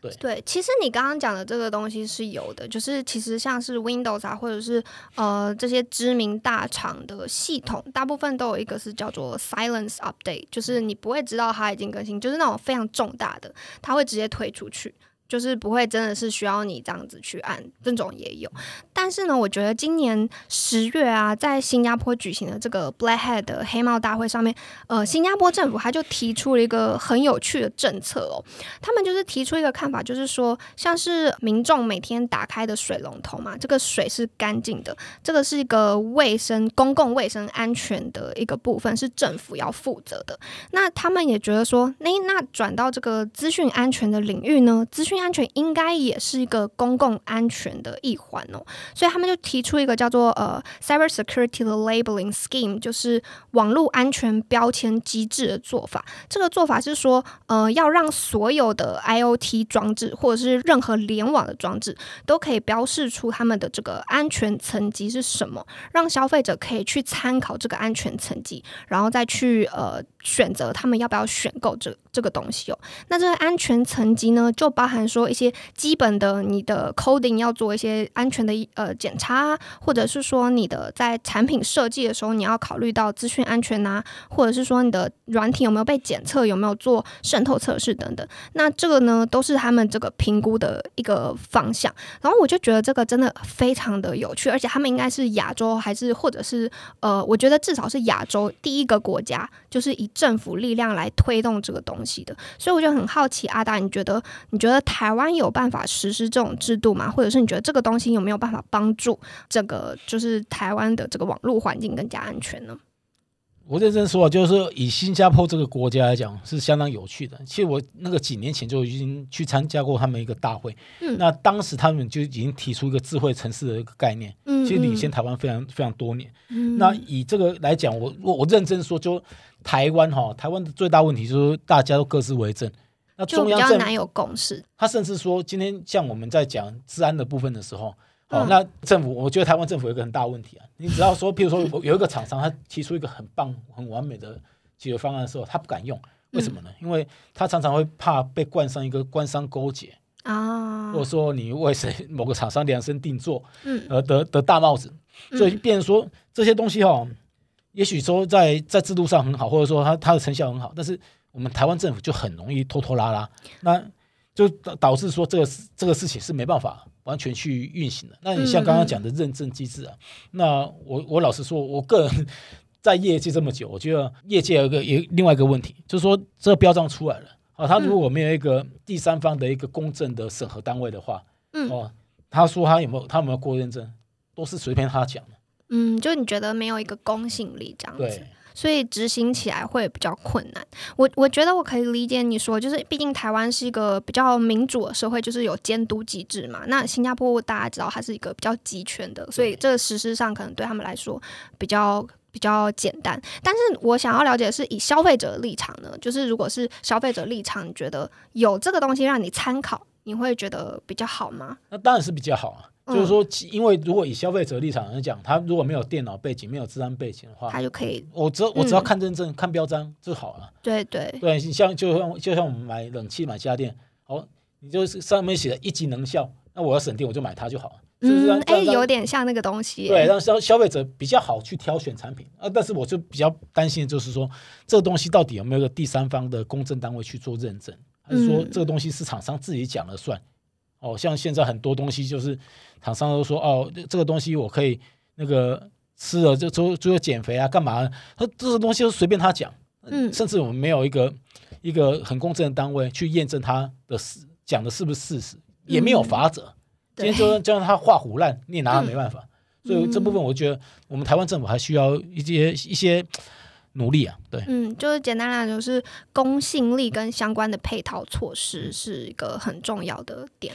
对对，其实你刚刚讲的这个东西是有的，就是其实像是 Windows 啊，或者是呃这些知名大厂的系统，大部分都有一个是叫做 Silence Update，就是你不会知道它已经更新，就是那种非常重大的，它会直接推出去。就是不会真的是需要你这样子去按，这种也有。但是呢，我觉得今年十月啊，在新加坡举行的这个 Black Hat 的黑帽大会上面，呃，新加坡政府他就提出了一个很有趣的政策哦。他们就是提出一个看法，就是说，像是民众每天打开的水龙头嘛，这个水是干净的，这个是一个卫生、公共卫生安全的一个部分，是政府要负责的。那他们也觉得说，那那转到这个资讯安全的领域呢，资讯。安全应该也是一个公共安全的一环哦，所以他们就提出一个叫做呃 cyber security 的 labeling scheme，就是网络安全标签机制的做法。这个做法是说，呃，要让所有的 IOT 装置或者是任何联网的装置都可以标示出他们的这个安全层级是什么，让消费者可以去参考这个安全层级，然后再去呃选择他们要不要选购这这个东西哦。那这个安全层级呢，就包含。说一些基本的，你的 coding 要做一些安全的呃检查，或者是说你的在产品设计的时候，你要考虑到资讯安全呐，或者是说你的软体有没有被检测，有没有做渗透测试等等。那这个呢，都是他们这个评估的一个方向。然后我就觉得这个真的非常的有趣，而且他们应该是亚洲还是或者是呃，我觉得至少是亚洲第一个国家，就是以政府力量来推动这个东西的。所以我就很好奇，阿达，你觉得你觉得台台湾有办法实施这种制度吗？或者是你觉得这个东西有没有办法帮助这个就是台湾的这个网络环境更加安全呢？我认真说啊，就是说以新加坡这个国家来讲是相当有趣的。其实我那个几年前就已经去参加过他们一个大会，嗯，那当时他们就已经提出一个智慧城市的一个概念，嗯，其实领先台湾非常非常多年。嗯，那以这个来讲，我我我认真说，就台湾哈，台湾的最大问题就是大家都各自为政。那中央难有共识。他甚至说，今天像我们在讲治安的部分的时候，好，那政府，我觉得台湾政府有一个很大问题啊。你只要说，譬如说有一个厂商，他提出一个很棒、很完美的解决方案的时候，他不敢用，为什么呢？因为他常常会怕被冠上一个官商勾结啊，或者说你为谁某个厂商量身定做，嗯，而得得大帽子，所以变成说这些东西哈，也许说在在制度上很好，或者说它它的成效很好，但是。我们台湾政府就很容易拖拖拉拉，那就导致说这个这个事情是没办法完全去运行的。那你像刚刚讲的认证机制啊，那我我老实说，我个人在业界这么久，我觉得业界有一个有另外一个问题，就是说这个标章出来了啊，他如果没有一个第三方的一个公正的审核单位的话，嗯，哦，他说他有没有他有没有过认证，都是随便他讲的。嗯，就你觉得没有一个公信力这样子。所以执行起来会比较困难。我我觉得我可以理解你说，就是毕竟台湾是一个比较民主的社会，就是有监督机制嘛。那新加坡大家知道它是一个比较集权的，所以这个实施上可能对他们来说比较比较简单。但是我想要了解的是，以消费者的立场呢，就是如果是消费者立场，你觉得有这个东西让你参考，你会觉得比较好吗？那当然是比较好啊。就是说，因为如果以消费者立场来讲，他如果没有电脑背景、没有治安背景的话，他就可以。我只我只要看认证、看标章就好了。对对对，你像就像就像我们买冷气、买家电，哦，你就是上面写的一级能效，那我要省电，我就买它就好了。嗯，哎，有点像那个东西。对，让消消费者比较好去挑选产品啊。但是我就比较担心的就是说，这个东西到底有没有个第三方的公证单位去做认证，还是说这个东西是厂商自己讲了算？哦，像现在很多东西就是厂商都说哦，这个东西我可以那个吃了就就就减肥啊，干嘛？他这个东西就随便他讲，嗯甚至我们没有一个一个很公正的单位去验证他的事讲的是不是事实，也没有法则。今天对就就让他画虎烂，你也拿他嗯没办法。所以这部分我觉得我们台湾政府还需要一些一些努力啊，对。嗯，就是简单来说，是公信力跟相关的配套措施是一个很重要的点。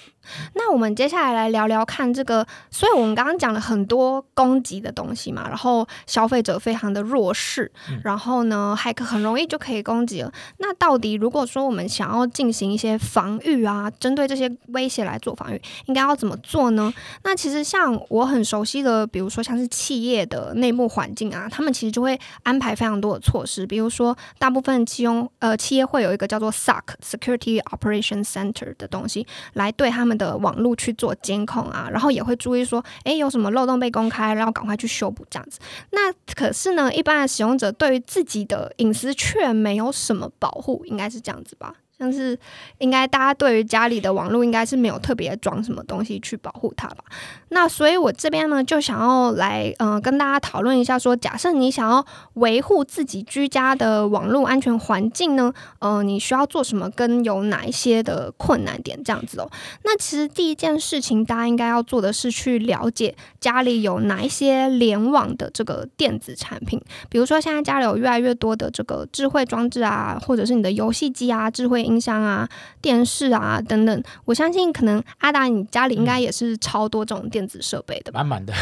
那我们接下来来聊聊看这个，所以我们刚刚讲了很多攻击的东西嘛，然后消费者非常的弱势，嗯然后呢，骇客很容易就可以攻击了。那到底如果说我们想要进行一些防御啊，针对这些威胁来做防御，应该要怎么做呢？那其实像我很熟悉的，比如说像是企业的内部环境啊，他们其实就会安排非常多的措施，比如说大部分企用呃企业会有一个叫做 SOC Security Operation Center 的东西，来对他们的网络去做监控啊，然后也会注意说，哎，有什么漏洞被公开，然后赶快去修补这样子。那可是呢，一般的使用者对于自己的隐私却没有什么保护，应该是这样子吧？像是应该大家对于家里的网络应该是没有特别装什么东西去保护它吧？那所以我这边呢就想要来呃跟大家讨论一下说，假设你想要维护自己居家的网络安全环境呢，呃，你需要做什么，跟有哪一些的困难点这样子哦。那其实第一件事情，大家应该要做的是去了解家里有哪一些联网的这个电子产品，比如说现在家里有越来越多的这个智慧装置啊，或者是你的游戏机啊、智慧音箱啊、电视啊等等。我相信可能阿达你家里应该也是超多这种电子设备的吧？满满的，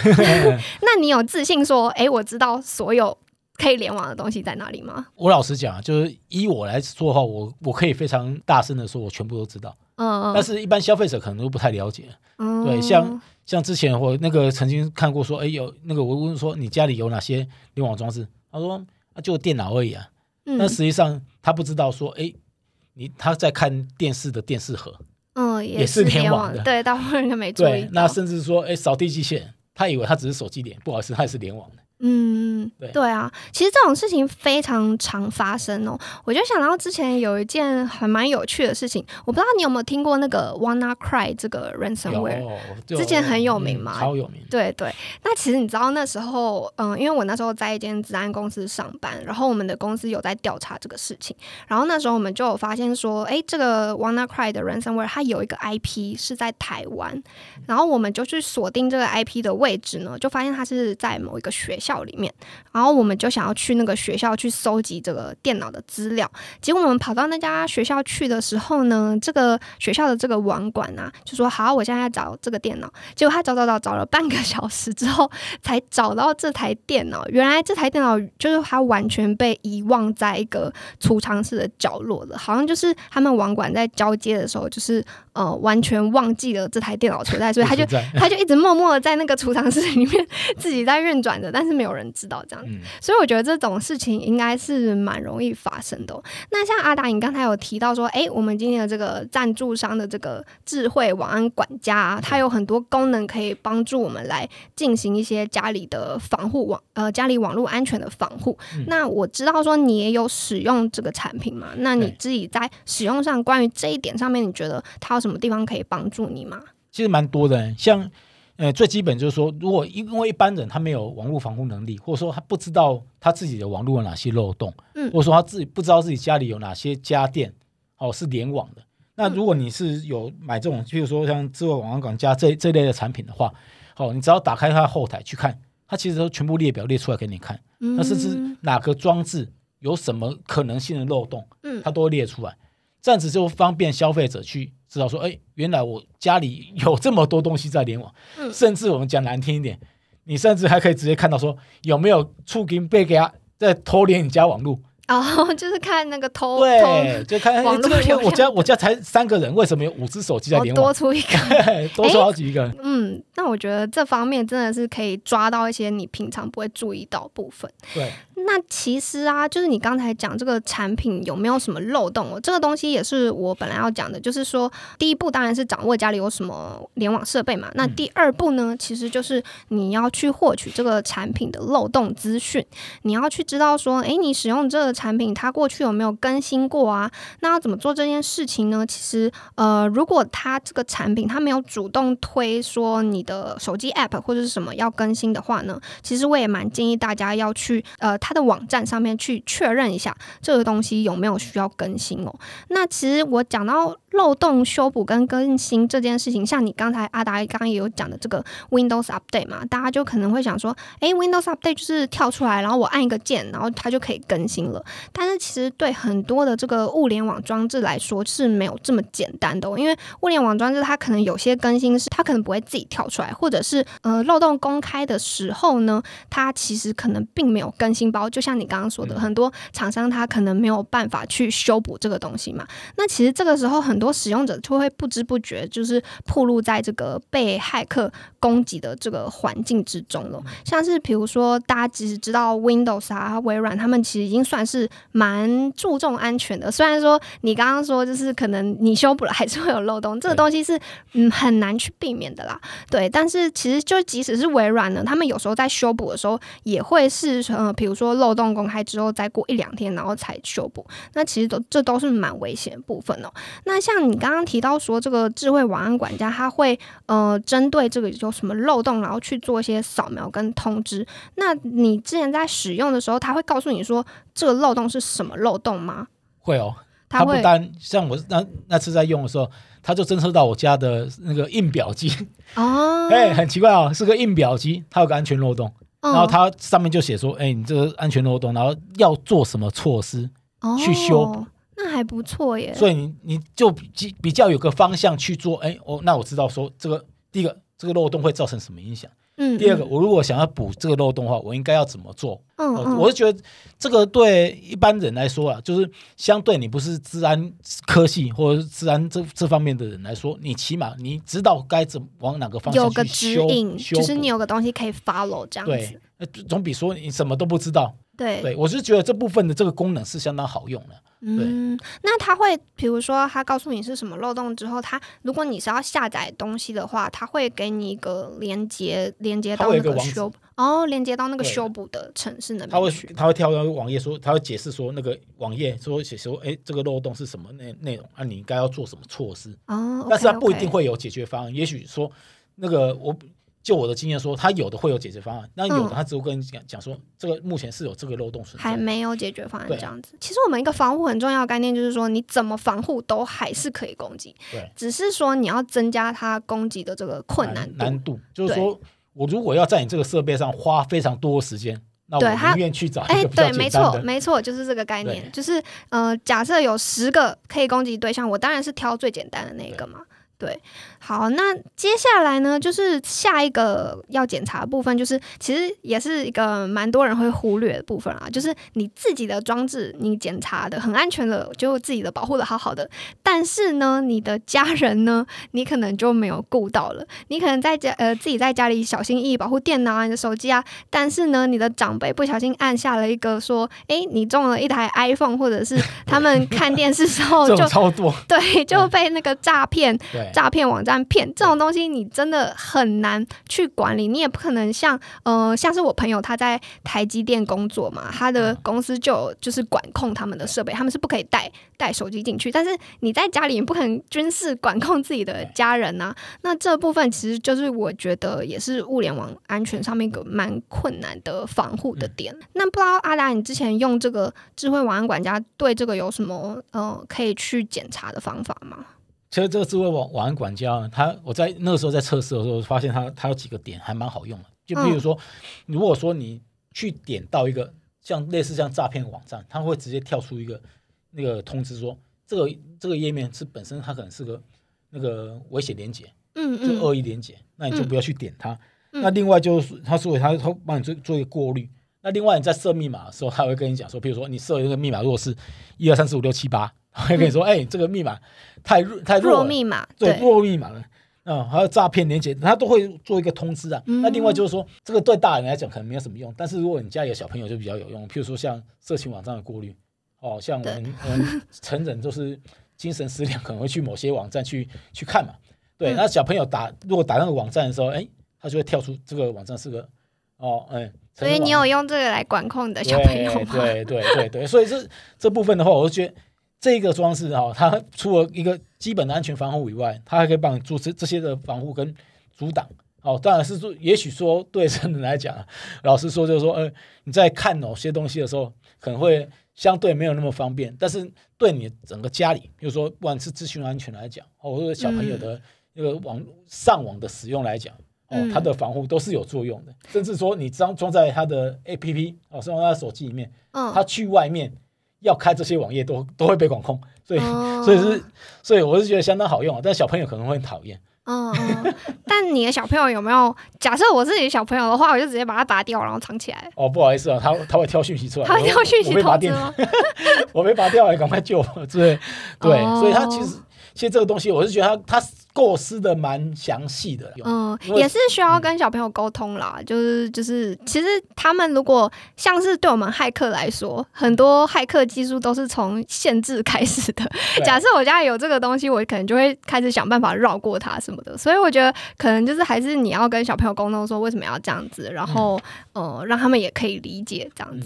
那你有自信说，诶，我知道所有可以联网的东西在哪里吗？我老实讲啊，就是依我来说的话，我我可以非常大声的说，我全部都知道。嗯，但是，一般消费者可能都不太了解。嗯对，像像之前我那个曾经看过说，哎，有那个我问说你家里有哪些联网装置？他说啊，就电脑而已啊。嗯但实际上他不知道说，哎，你他在看电视的电视盒，嗯也是是联网的。对，大部分人都没注意对，那甚至说，哎，扫地机器人，他以为他只是手机连，不好意思，他也是联网的。嗯，对对啊，其实这种事情非常常发生哦。我就想到之前有一件还蛮有趣的事情，我不知道你有没有听过那个 WannaCry 这个 ransomware。之前很有名嘛嗯超有名。对对，那其实你知道那时候，嗯，因为我那时候在一间治安公司上班，然后我们的公司有在调查这个事情，然后那时候我们就有发现说，哎，这个 WannaCry 的 ransomware 它有一个 IP 是在台湾，然后我们就去锁定这个 IP 的位置呢，就发现它是在某一个学校里面，然后我们就想要去那个学校去搜集这个电脑的资料，结果我们跑到那家学校去的时候呢，这个学校的这个网管啊，就说好，我现在找这个电脑。结果他找找找找了半个小时之后，才找到这台电脑。原来这台电脑就是它完全被遗忘在一个储藏室的角落了，好像就是他们网管在交接的时候，就是呃完全忘记了这台电脑存在，所以他就 他就一直默默的在那个储藏室里面自己在运转着，但是 没有人知道这样。嗯，所以我觉得这种事情应该是蛮容易发生的哦、那像阿达，你刚才有提到说，诶，我们今天的这个赞助商的这个智慧网安管家、啊，它有很多功能可以帮助我们来进行一些家里的防护网呃家里网络安全的防护。嗯那我知道说你也有使用这个产品嘛？那你自己在使用上关于这一点上面，你觉得它有什么地方可以帮助你吗？其实蛮多的，像呃最基本就是说，如果因因为一般人他没有网络防护能力，或者说他不知道他自己的网络有哪些漏洞，嗯或者说他自己不知道自己家里有哪些家电哦是联网的。那嗯如果你是有买这种，譬如说像智慧网安管家这这类的产品的话，哦，你只要打开它的后台去看，它其实都全部列表列出来给你看，嗯那甚至哪个装置有什么可能性的漏洞，嗯它都会列出来。这样子就方便消费者去知道说，哎，原来我家里有这么多东西在联网，嗯甚至我们讲难听一点，你甚至还可以直接看到说有没有触金被给他在偷连你家网络。哦，就是看那个偷偷对，就看哎网络这个我家我家才三个人，为什么有五只手机在哦联网？多出一个。多出好几个。嗯，那我觉得这方面真的是可以抓到一些你平常不会注意到部分。对，那其实啊，就是你刚才讲这个产品有没有什么漏洞哦？这个东西也是我本来要讲的，就是说第一步当然是掌握家里有什么联网设备嘛。那第二步呢，其实就是你要去获取这个产品的漏洞资讯，你要去知道说，诶，你使用这个产品它过去有没有更新过啊？那要怎么做这件事情呢？其实呃，如果它这个产品它没有主动推说你的手机 App 或者是什么要更新的话呢，其实我也蛮建议大家要去呃他。的网站上面去确认一下这个东西有没有需要更新哦。那其实我讲到漏洞修补跟更新这件事情，像你刚才阿达刚刚也有讲的这个 Windows Update 嘛，大家就可能会想说，诶 w i n d o w s Update 就是跳出来，然后我按一个键，然后它就可以更新了。但是其实对很多的这个物联网装置来说是没有这么简单的，因为物联网装置它可能有些更新是它可能不会自己跳出来，或者是呃漏洞公开的时候呢，它其实可能并没有更新包。就像你刚刚说的，很多厂商它可能没有办法去修补这个东西嘛。那其实这个时候，很多使用者就会不知不觉就是暴露在这个被骇客攻击的这个环境之中了。像是比如说，大家其实知道 Windows 啊、微软，他们其实已经算是蛮注重安全的。虽然说你刚刚说就是可能你修补了还是会有漏洞，这个东西是嗯很难去避免的啦。对，但是其实就即使是微软呢，他们有时候在修补的时候也会是呃，比如说。漏洞公开之后，再过一两天，然后才修补。那其实都这都是蛮危险的部分哦。那像你刚刚提到说，这个智慧网安管家，它会呃针对这个有什么漏洞，然后去做一些扫描跟通知。那你之前在使用的时候，他会告诉你说这个漏洞是什么漏洞吗？会哦，它不单像我那那次在用的时候，它就侦测到我家的那个印表机哦，哎，很奇怪哦，是个印表机，它有个安全漏洞。然后它上面就写说：“哎，你这个安全漏洞，然后要做什么措施去修补？那还不错耶。所以你你就比比较有个方向去做。哎，我那我知道说这个第一个这个漏洞会造成什么影响。嗯，第二个我如果想要补这个漏洞的话，我应该要怎么做？嗯，我是觉得这个对一般人来说啊，就是相对你不是治安科系或者是治安这这方面的人来说，你起码你知道该怎往哪个方向有个指引，就是你有个东西可以 follow 这样子。对，总比说你什么都不知道。对，对我是觉得这部分的这个功能是相当好用的。嗯，那他会，比如说他告诉你是什么漏洞之后，他如果你是要下载东西的话，他会给你一个连接，连接到那个修哦，连接到那个修补的城市那边。他会他会跳到网页说，他会解释说那个网页说写说，哎，这个漏洞是什么内内容啊？你应该要做什么措施？哦，但是他不一定会有解决方案，也许说那个我。就我的经验说，他有的会有解决方案，那有的他只会跟你讲讲说，这个目前是有这个漏洞存在，还没有解决方案这样子。其实我们一个防护很重要的概念就是说，你怎么防护都还是可以攻击，对，只是说你要增加它攻击的这个困难难度。就是说我如果要在你这个设备上花非常多的时间，那我宁愿去找哎，对，没错，没错，就是这个概念，就是呃，假设有十个可以攻击对象，我当然是挑最简单的那个嘛。对，好，那接下来呢，就是下一个要检查的部分，就是其实也是一个蛮多人会忽略的部分啊，就是你自己的装置你检查的很安全的，就自己的保护的好好的，但是呢，你的家人呢，你可能就没有顾到了，你可能在家呃自己在家里小心翼翼保护电脑啊、你的手机啊，但是呢，你的长辈不小心按下了一个说，哎，你中了一台 iPhone，或者是他们看电视时候就超多，对，就被那个诈骗。对。诈骗网站骗这种东西，你真的很难去管理。你也不可能像呃，像是我朋友他在台积电工作嘛，他的公司就就是管控他们的设备，他们是不可以带带手机进去。但是你在家里也不可能军事管控自己的家人呐。那这部分其实就是我觉得也是物联网安全上面一个蛮困难的防护的点。那不知道阿达，你之前用这个智慧网安管家对这个有什么呃可以去检查的方法吗？其实这个智慧网网安管家，它我在那个时候在测试的时候，发现它它有几个点还蛮好用的。就比如说，如果说你去点到一个像类似像诈骗网站，它会直接跳出一个那个通知说，这个这个页面是本身它可能是个那个危险连接，嗯嗯，就恶意连接，那你就不要去点它。那另外就是他说他他帮你做做一个过滤。那另外你在设密码的时候，它会跟你讲说，比如说你设一个密码，如果是一二三四五六七八。会跟你说，哎，这个密码太弱太弱密码，对弱密码了。嗯，还有诈骗连接，他都会做一个通知啊。嗯那另外就是说，这个对大人来讲可能没有什么用，但是如果你家里有小朋友就比较有用。譬如说像色情网站的过滤，哦，像我们我们成人就是精神失调，可能会去某些网站去去看嘛。对，嗯那小朋友打如果打那个网站的时候，哎，他就会跳出这个网站是个哦，嗯，所以你有用这个来管控你的小朋友吗？对对对对对，所以这这部分的话，我就觉得这个装置哈、它除了一个基本的安全防护以外，它还可以帮你做这这些的防护跟阻挡。哦，当然是说，也许说对成人来讲，老实说就是说，呃，你在看某些东西的时候，可能会相对没有那么方便，但是对你整个家里，比如说不管是资讯安全来讲，哦，或者小朋友的那个网上网的使用来讲，哦嗯，它的防护都是有作用的，甚至说你装装在他的 A P P 哦，装在他手机里面，嗯，他去外面要开这些网页都都会被管控，所以、哦所以是所以我是觉得相当好用啊，但小朋友可能会很讨厌。嗯嗯，但你的小朋友有没有？假设我自己的小朋友的话，我就直接把它拔掉，然后藏起来。哦，不好意思啊，他他会挑讯息出来，他会挑讯息我被拔电，通知吗？我被拔掉了，赶快救我！对对，哦所以他其实其实这个东西，我是觉得他他构思的蛮详细的。嗯，也是需要跟小朋友沟通啦。就是就是，其实他们如果像是对我们骇客来说，很多骇客技术都是从限制开始的。假设我家里有这个东西，我可能就会开始想办法绕过它什么的。所以我觉得可能就是还是你要跟小朋友沟通说为什么要这样子，然后、呃让他们也可以理解这样子。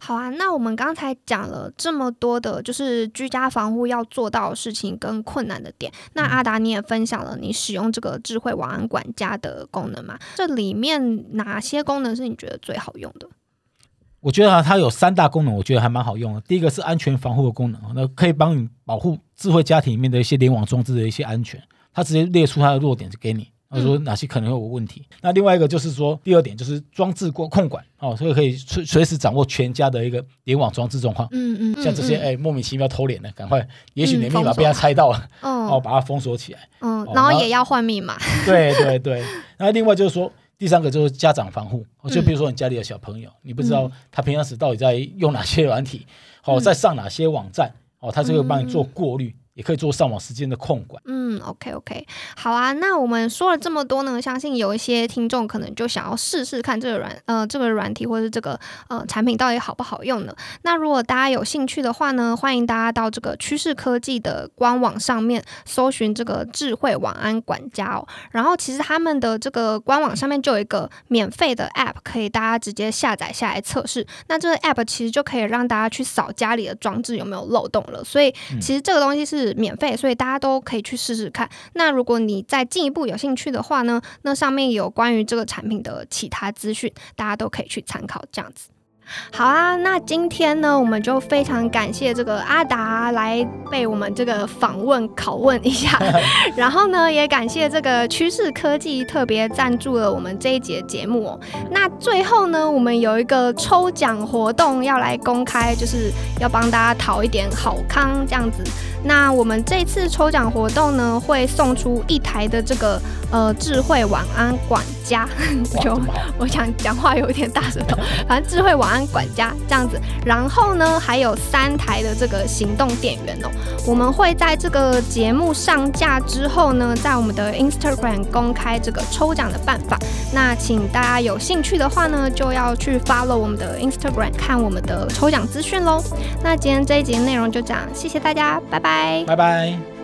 好啊，那我们刚才讲了这么多的，就是居家防护要做到的事情跟困难的点。那阿达你也分享了你使用这个智慧网安管家的功能嘛？这里面哪些功能是你觉得最好用的？我觉得啊，它有三大功能，我觉得还蛮好用的。第一个是安全防护的功能，那可以帮你保护智慧家庭里面的一些联网装置的一些安全，它直接列出它的弱点给你。他说哪些可能会有问题？那另外一个就是说，第二点就是装置过控管哦，所以可以随随时掌握全家的一个联网装置状况。嗯嗯像这些嗯哎、莫名其妙偷脸的，赶快，也许你的密码被他猜到了，哦，哦把它封锁起来。嗯，哦然后也要换密码。对对对。那另外就是说，第三个就是家长防护，哦就嗯比如说你家里的小朋友，你不知道他平常时到底在用哪些软体，哦，嗯在上哪些网站，哦，他就会帮你做过滤，也可以做上网时间的控管。嗯，OK OK，好啊。那我们说了这么多呢，相信有一些听众可能就想要试试看这个软呃这个软体或者是这个呃产品到底好不好用呢？那如果大家有兴趣的话呢，欢迎大家到这个趋势科技的官网上面搜寻这个智慧晚安管家哦。然后其实他们的这个官网上面就有一个免费的 App，可以大家直接下载下来测试。那这个 App 其实就可以让大家去扫家里的装置有没有漏洞了。所以其实这个东西是免费，所以大家都可以去试试看。那如果你再进一步有兴趣的话呢，那上面有关于这个产品的其他资讯，大家都可以去参考。这样子。好啊，那今天呢，我们就非常感谢这个阿达来被我们这个访问拷问一下，然后呢，也感谢这个趋势科技特别赞助了我们这一节节目哦。那最后呢，我们有一个抽奖活动要来公开，就是要帮大家讨一点好康这样子。那我们这次抽奖活动呢，会送出一台的这个呃智慧晚安管家，哇，就我想讲话有点大舌头，反正智慧晚安管家这样子。然后呢，还有三台的这个行动电源哦。我们会在这个节目上架之后呢，在我们的 Instagram 公开这个抽奖的办法。那请大家有兴趣的话呢，就要去 follow 我们的 Instagram 看我们的抽奖资讯喽。那今天这一集内容就这样，谢谢大家，拜拜。拜拜。